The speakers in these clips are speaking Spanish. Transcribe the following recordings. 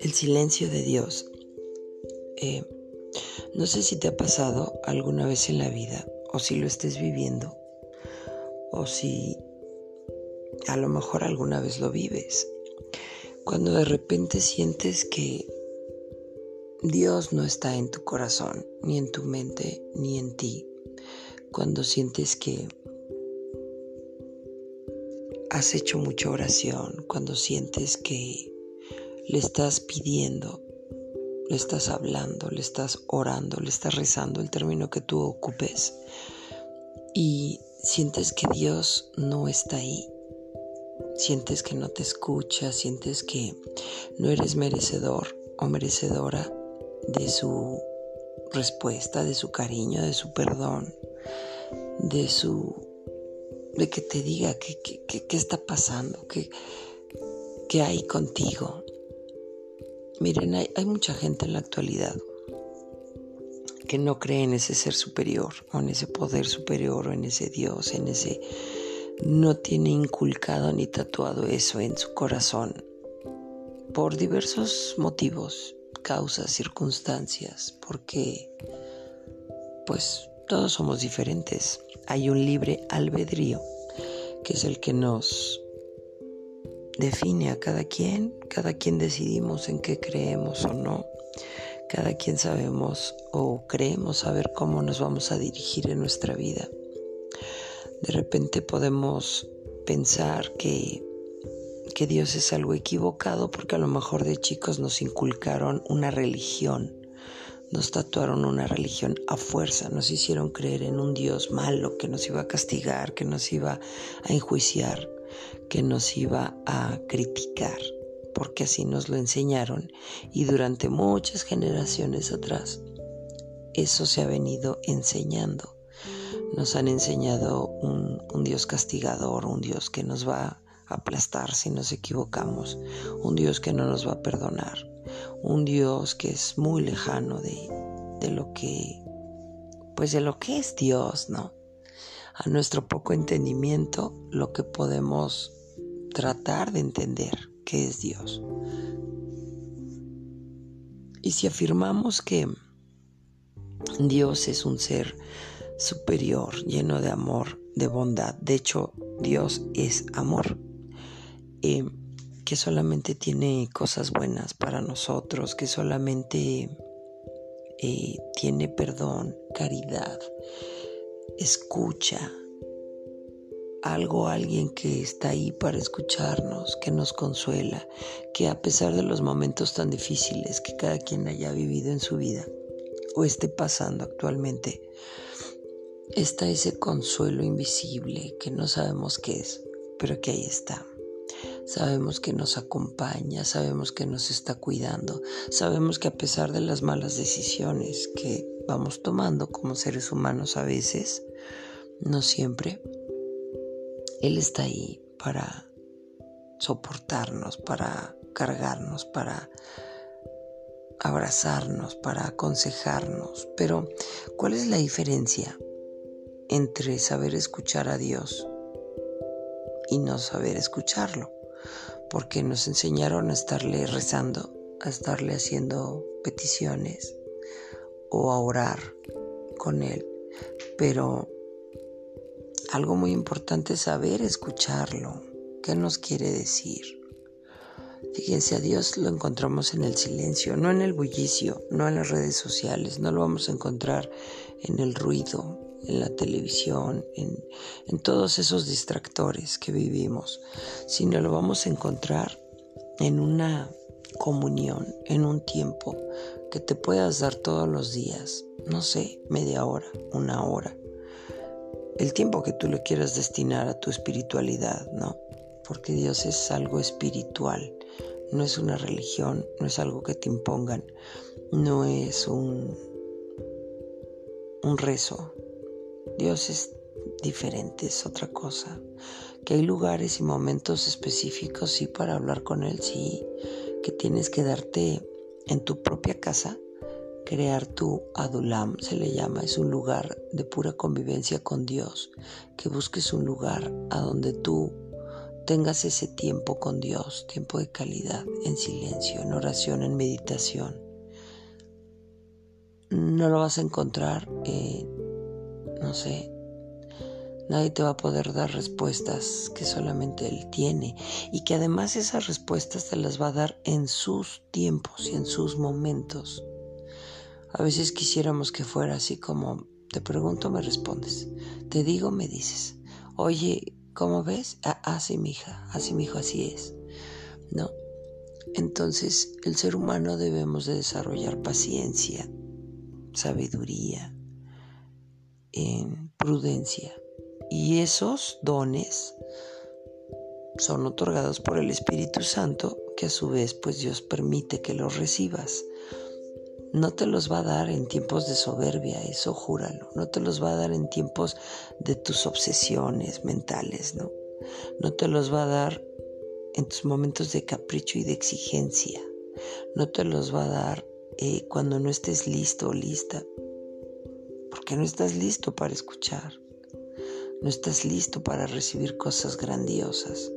El silencio de Dios. Eh, no sé si te ha pasado alguna vez en la vida o si lo estés viviendo o si a lo mejor alguna vez lo vives. Cuando de repente sientes que Dios no está en tu corazón, ni en tu mente, ni en ti. Cuando sientes que has hecho mucha oración, cuando sientes que le estás pidiendo, le estás hablando, le estás orando, le estás rezando, el término que tú ocupes, y sientes que Dios no está ahí, sientes que no te escucha, sientes que no eres merecedor o merecedora de su respuesta, de su cariño, de su perdón, de su de que te diga qué, está pasando, qué, hay contigo. Miren, hay, mucha gente en la actualidad que no cree en ese ser superior o en ese poder superior o en ese Dios, en ese... No tiene inculcado ni tatuado eso en su corazón por diversos motivos, causas, circunstancias, porque pues todos somos diferentes. Hay un libre albedrío que es el que nos define a cada quien, cada quien decidimos en qué creemos o no, cada quien sabemos o creemos saber cómo nos vamos a dirigir en nuestra vida. De repente podemos pensar que, que Dios es algo equivocado porque a lo mejor de chicos nos inculcaron una religión, nos tatuaron una religión a fuerza, nos hicieron creer en un Dios malo que nos iba a castigar, que nos iba a enjuiciar que nos iba a criticar, porque así nos lo enseñaron y durante muchas generaciones atrás eso se ha venido enseñando. Nos han enseñado un, Dios castigador, un Dios que nos va a aplastar si nos equivocamos, un Dios que no nos va a perdonar, un Dios que es muy lejano de, de lo que, pues de lo que es Dios, ¿no? a nuestro poco entendimiento lo que podemos tratar de entender que es Dios. Y si afirmamos que Dios es un ser superior, lleno de amor, de bondad, de hecho Dios es amor, eh, que solamente tiene cosas buenas para nosotros, que solamente eh, tiene perdón, caridad, escucha, algo, alguien que está ahí para escucharnos, que nos consuela, que a pesar de los momentos tan difíciles que cada quien haya vivido en su vida o esté pasando actualmente, está ese consuelo invisible que no sabemos qué es, pero que ahí está. Sabemos que nos acompaña, sabemos que nos está cuidando, sabemos que a pesar de las malas decisiones que vamos tomando como seres humanos a veces, no siempre, Él está ahí para soportarnos, para cargarnos, para abrazarnos, para aconsejarnos. Pero, ¿cuál es la diferencia entre saber escuchar a Dios y no saber escucharlo? Porque nos enseñaron a estarle rezando, a estarle haciendo peticiones o a orar con Él. Pero algo muy importante es saber escucharlo. ¿Qué nos quiere decir? Fíjense, a Dios lo encontramos en el silencio, no en el bullicio, no en las redes sociales, no lo vamos a encontrar en el ruido, en la televisión, en, todos esos distractores que vivimos, sino lo vamos a encontrar en una comunión, en un tiempo que te puedas dar todos los días, no sé, media hora, una hora, el tiempo que tú le quieras destinar a tu espiritualidad, ¿no? Porque Dios es algo espiritual, no es una religión, no es algo que te impongan, no es un, un rezo, Dios es diferente, es otra cosa. Que hay lugares y momentos específicos, sí, para hablar con Él, sí. Que tienes que darte en tu propia casa crear tu adulam, se le llama, es un lugar de pura convivencia con Dios, que busques un lugar a donde tú tengas ese tiempo con Dios, tiempo de calidad, en silencio, en oración, en meditación. No lo vas a encontrar, eh, no sé, nadie te va a poder dar respuestas que solamente Él tiene y que además esas respuestas te las va a dar en sus tiempos y en sus momentos. A veces quisiéramos que fuera así como te pregunto, me respondes. Te digo, me dices. Oye, ¿cómo ves? Ah, así mi hija, así mi hijo, así es. ¿No? Entonces, el ser humano debemos de desarrollar paciencia, sabiduría, prudencia. Y esos dones son otorgados por el Espíritu Santo, que a su vez pues Dios permite que los recibas. No te los va a dar en tiempos de soberbia, eso júralo. No te los va a dar en tiempos de tus obsesiones mentales, ¿no? No te los va a dar en tus momentos de capricho y de exigencia. No te los va a dar eh, cuando no estés listo o lista. Porque no estás listo para escuchar. No estás listo para recibir cosas grandiosas.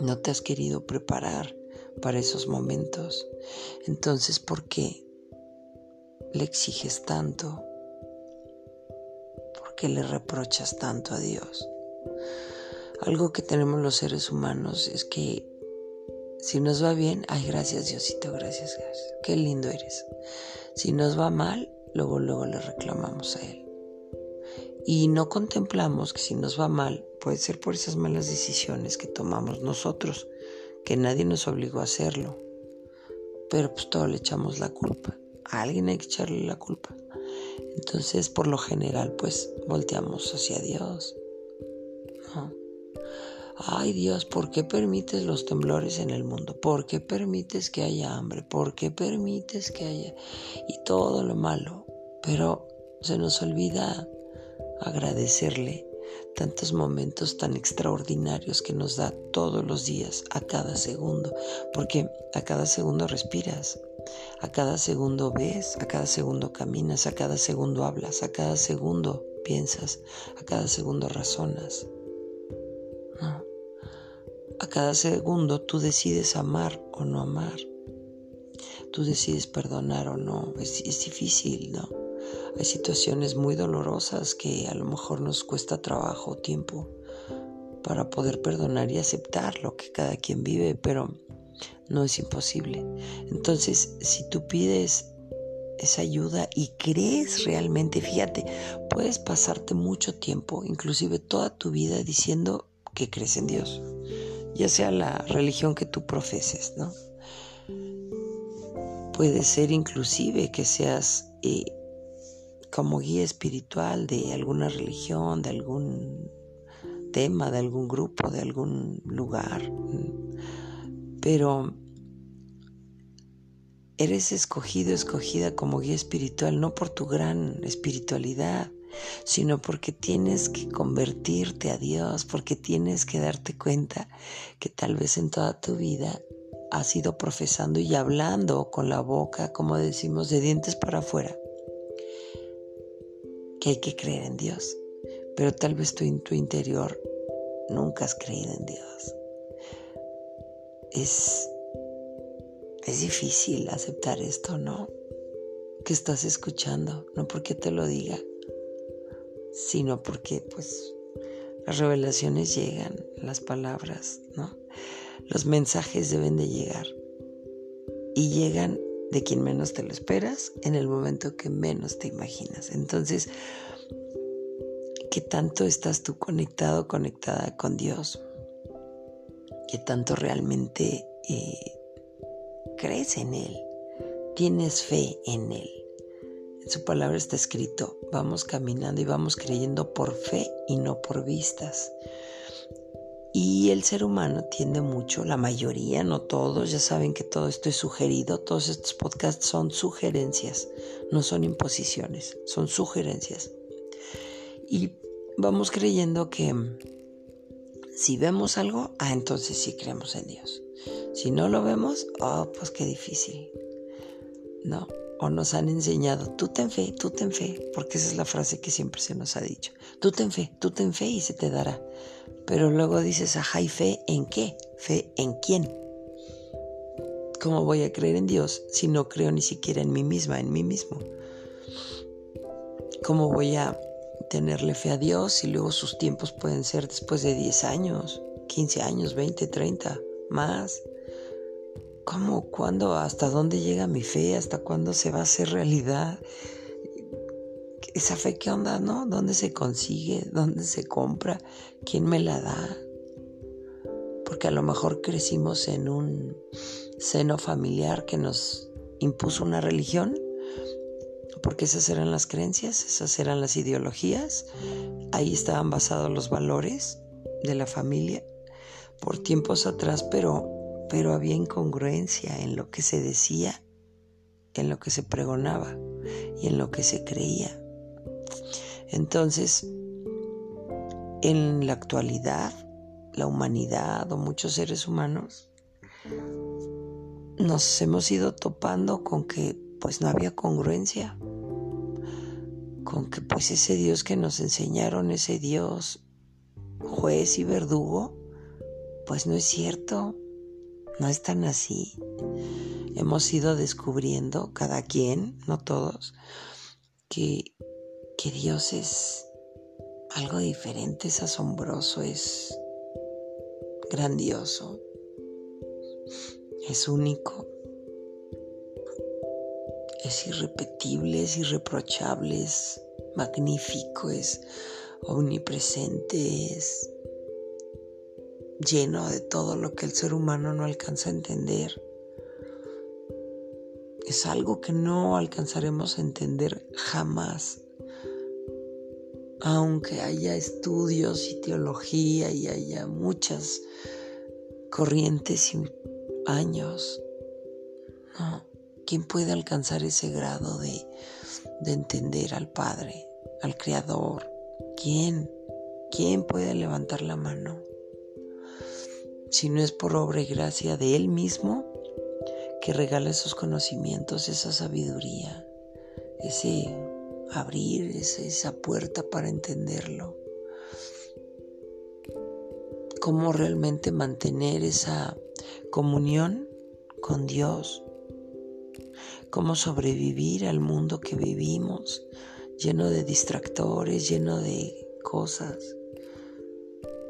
No te has querido preparar para esos momentos. Entonces, ¿por qué le exiges tanto? ¿Por qué le reprochas tanto a Dios? Algo que tenemos los seres humanos es que si nos va bien, ay, gracias Diosito, gracias, gracias. Qué lindo eres. Si nos va mal, luego, luego le reclamamos a Él. Y no contemplamos que si nos va mal, puede ser por esas malas decisiones que tomamos nosotros que nadie nos obligó a hacerlo. Pero pues todo le echamos la culpa. A alguien hay que echarle la culpa. Entonces, por lo general, pues volteamos hacia Dios. Ay Dios, ¿por qué permites los temblores en el mundo? ¿Por qué permites que haya hambre? ¿Por qué permites que haya... y todo lo malo? Pero se nos olvida agradecerle tantos momentos tan extraordinarios que nos da todos los días, a cada segundo, porque a cada segundo respiras, a cada segundo ves, a cada segundo caminas, a cada segundo hablas, a cada segundo piensas, a cada segundo razonas. A cada segundo tú decides amar o no amar. Tú decides perdonar o no. Es, difícil, ¿no? Hay situaciones muy dolorosas que a lo mejor nos cuesta trabajo, tiempo, para poder perdonar y aceptar lo que cada quien vive, pero no es imposible. Entonces, si tú pides esa ayuda y crees realmente, fíjate, puedes pasarte mucho tiempo, inclusive toda tu vida, diciendo que crees en Dios, ya sea la religión que tú profeses, ¿no? Puede ser inclusive que seas eh, como guía espiritual de alguna religión, de algún tema, de algún grupo, de algún lugar. Pero eres escogido, escogida como guía espiritual, no por tu gran espiritualidad, sino porque tienes que convertirte a Dios, porque tienes que darte cuenta que tal vez en toda tu vida has ido profesando y hablando con la boca, como decimos, de dientes para afuera, que hay que creer en Dios, pero tal vez tú en tu interior nunca has creído en Dios. Es, es difícil aceptar esto, ¿no? Que estás escuchando, no porque te lo diga, sino porque pues las revelaciones llegan, las palabras, ¿no? Los mensajes deben de llegar y llegan de quien menos te lo esperas en el momento que menos te imaginas. Entonces, ¿qué tanto estás tú conectado, conectada con Dios? ¿Qué tanto realmente eh, crees en Él? ¿Tienes fe en Él? En su palabra está escrito, vamos caminando y vamos creyendo por fe y no por vistas. Y el ser humano tiende mucho, la mayoría, no todos, ya saben que todo esto es sugerido, todos estos podcasts son sugerencias, no son imposiciones, son sugerencias. Y vamos creyendo que si vemos algo, ah, entonces sí creemos en Dios. Si no lo vemos, oh, pues qué difícil. ¿no? O nos han enseñado, tú ten fe, tú ten fe, porque esa es la frase que siempre se nos ha dicho. Tú ten fe, tú ten fe y se te dará. Pero luego dices, ajá, ¿y fe en qué? ¿Fe en quién? ¿Cómo voy a creer en Dios si no creo ni siquiera en mí misma, en mí mismo? ¿Cómo voy a tenerle fe a Dios y luego sus tiempos pueden ser después de 10 años, 15 años, 20, 30, más. ¿Cómo, cuándo, hasta dónde llega mi fe? ¿Hasta cuándo se va a hacer realidad? Esa fe, ¿qué onda, no? ¿Dónde se consigue? ¿Dónde se compra? ¿Quién me la da? Porque a lo mejor crecimos en un seno familiar que nos impuso una religión porque esas eran las creencias, esas eran las ideologías, ahí estaban basados los valores de la familia por tiempos atrás, pero, pero había incongruencia en lo que se decía, en lo que se pregonaba y en lo que se creía. Entonces, en la actualidad, la humanidad o muchos seres humanos nos hemos ido topando con que pues no había congruencia con que pues ese Dios que nos enseñaron, ese Dios juez y verdugo, pues no es cierto, no es tan así. Hemos ido descubriendo, cada quien, no todos, que, que Dios es algo diferente, es asombroso, es grandioso, es único es irrepetible, es irreprochable, es magnífico, es omnipresente, es lleno de todo lo que el ser humano no alcanza a entender. Es algo que no alcanzaremos a entender jamás. Aunque haya estudios y teología y haya muchas corrientes y años. ¿Quién puede alcanzar ese grado de, entender al Padre, al Creador? ¿Quién? ¿Quién puede levantar la mano? Si no es por obra y gracia de Él mismo, que regala esos conocimientos, esa sabiduría, ese abrir esa puerta para entenderlo. Cómo realmente mantener esa comunión con Dios, cómo sobrevivir al mundo que vivimos, lleno de distractores, lleno de cosas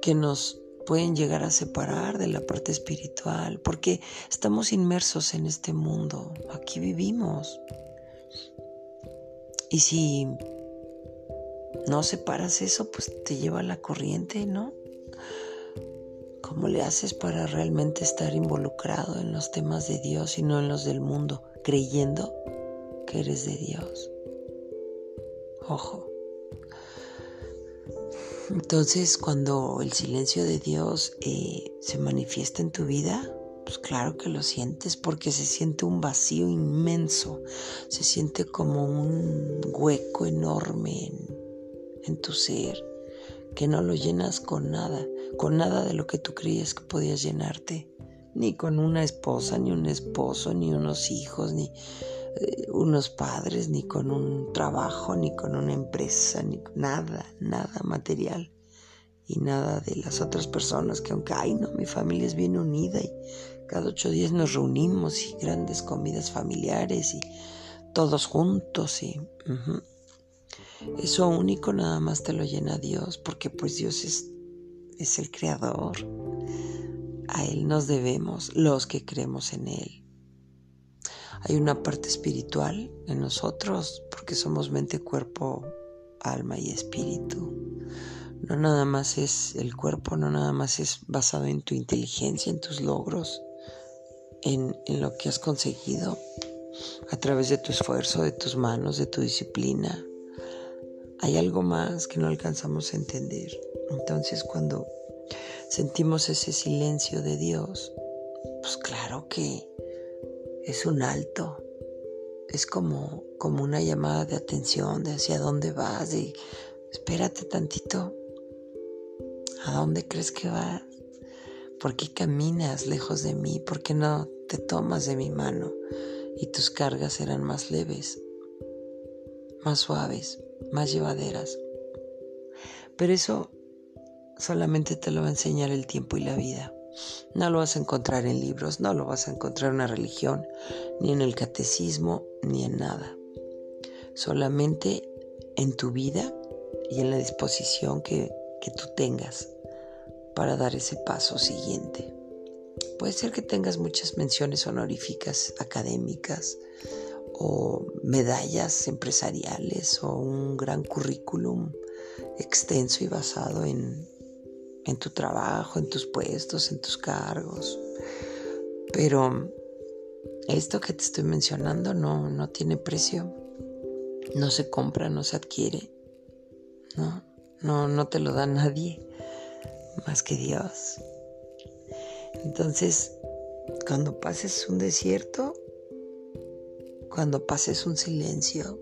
que nos pueden llegar a separar de la parte espiritual, porque estamos inmersos en este mundo, aquí vivimos. Y si no separas eso, pues te lleva la corriente, ¿no? ¿Cómo le haces para realmente estar involucrado en los temas de Dios y no en los del mundo, creyendo que eres de Dios? Ojo. Entonces, cuando el silencio de Dios eh, se manifiesta en tu vida, pues claro que lo sientes porque se siente un vacío inmenso, se siente como un hueco enorme en, en tu ser que no lo llenas con nada, con nada de lo que tú creías que podías llenarte, ni con una esposa, ni un esposo, ni unos hijos, ni eh, unos padres, ni con un trabajo, ni con una empresa, ni nada, nada material y nada de las otras personas que aunque, ay no, mi familia es bien unida y cada ocho días nos reunimos y grandes comidas familiares y todos juntos y... Eso único nada más te lo llena Dios, porque pues Dios es, es el creador. A Él nos debemos, los que creemos en Él. Hay una parte espiritual en nosotros, porque somos mente, cuerpo, alma y espíritu. No nada más es el cuerpo, no nada más es basado en tu inteligencia, en tus logros, en, en lo que has conseguido a través de tu esfuerzo, de tus manos, de tu disciplina, hay algo más que no alcanzamos a entender. Entonces cuando sentimos ese silencio de Dios, pues claro que es un alto, es como, como una llamada de atención de hacia dónde vas, de espérate tantito, ¿a dónde crees que vas? ¿Por qué caminas lejos de mí? ¿Por qué no te tomas de mi mano y tus cargas serán más leves, más suaves, más llevaderas. Pero eso solamente te lo va a enseñar el tiempo y la vida. No lo vas a encontrar en libros, no lo vas a encontrar en una religión, ni en el catecismo, ni en nada. Solamente en tu vida y en la disposición que, que tú tengas para dar ese paso siguiente. Puede ser que tengas muchas menciones honoríficas académicas o medallas empresariales o un gran currículum extenso y basado en, en tu trabajo, en tus puestos, en tus cargos. Pero esto que te estoy mencionando no, no tiene precio, no se compra, no se adquiere, no, no, no te lo da nadie más que Dios. Entonces, cuando pases un desierto, cuando pases un silencio,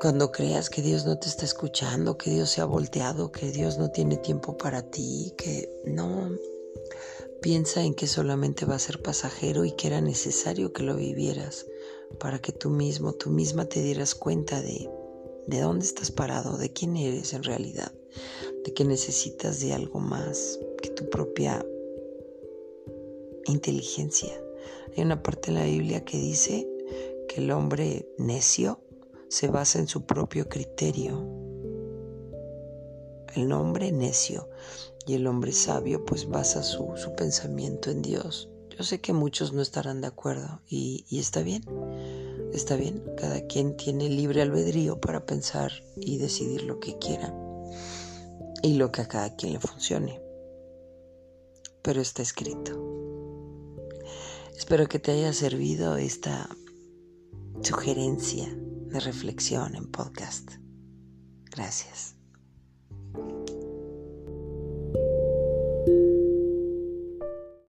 cuando creas que Dios no te está escuchando, que Dios se ha volteado, que Dios no tiene tiempo para ti, que no, piensa en que solamente va a ser pasajero y que era necesario que lo vivieras para que tú mismo, tú misma te dieras cuenta de, de dónde estás parado, de quién eres en realidad, de que necesitas de algo más que tu propia inteligencia. Hay una parte en la Biblia que dice que el hombre necio se basa en su propio criterio. El hombre necio y el hombre sabio pues basa su, pensamiento en Dios. Yo sé que muchos no estarán de acuerdo y, y está bien, está bien, cada quien tiene libre albedrío para pensar y decidir lo que quiera y lo que a cada quien le funcione. Pero está escrito. Espero que te haya servido esta sugerencia de reflexión en podcast. Gracias.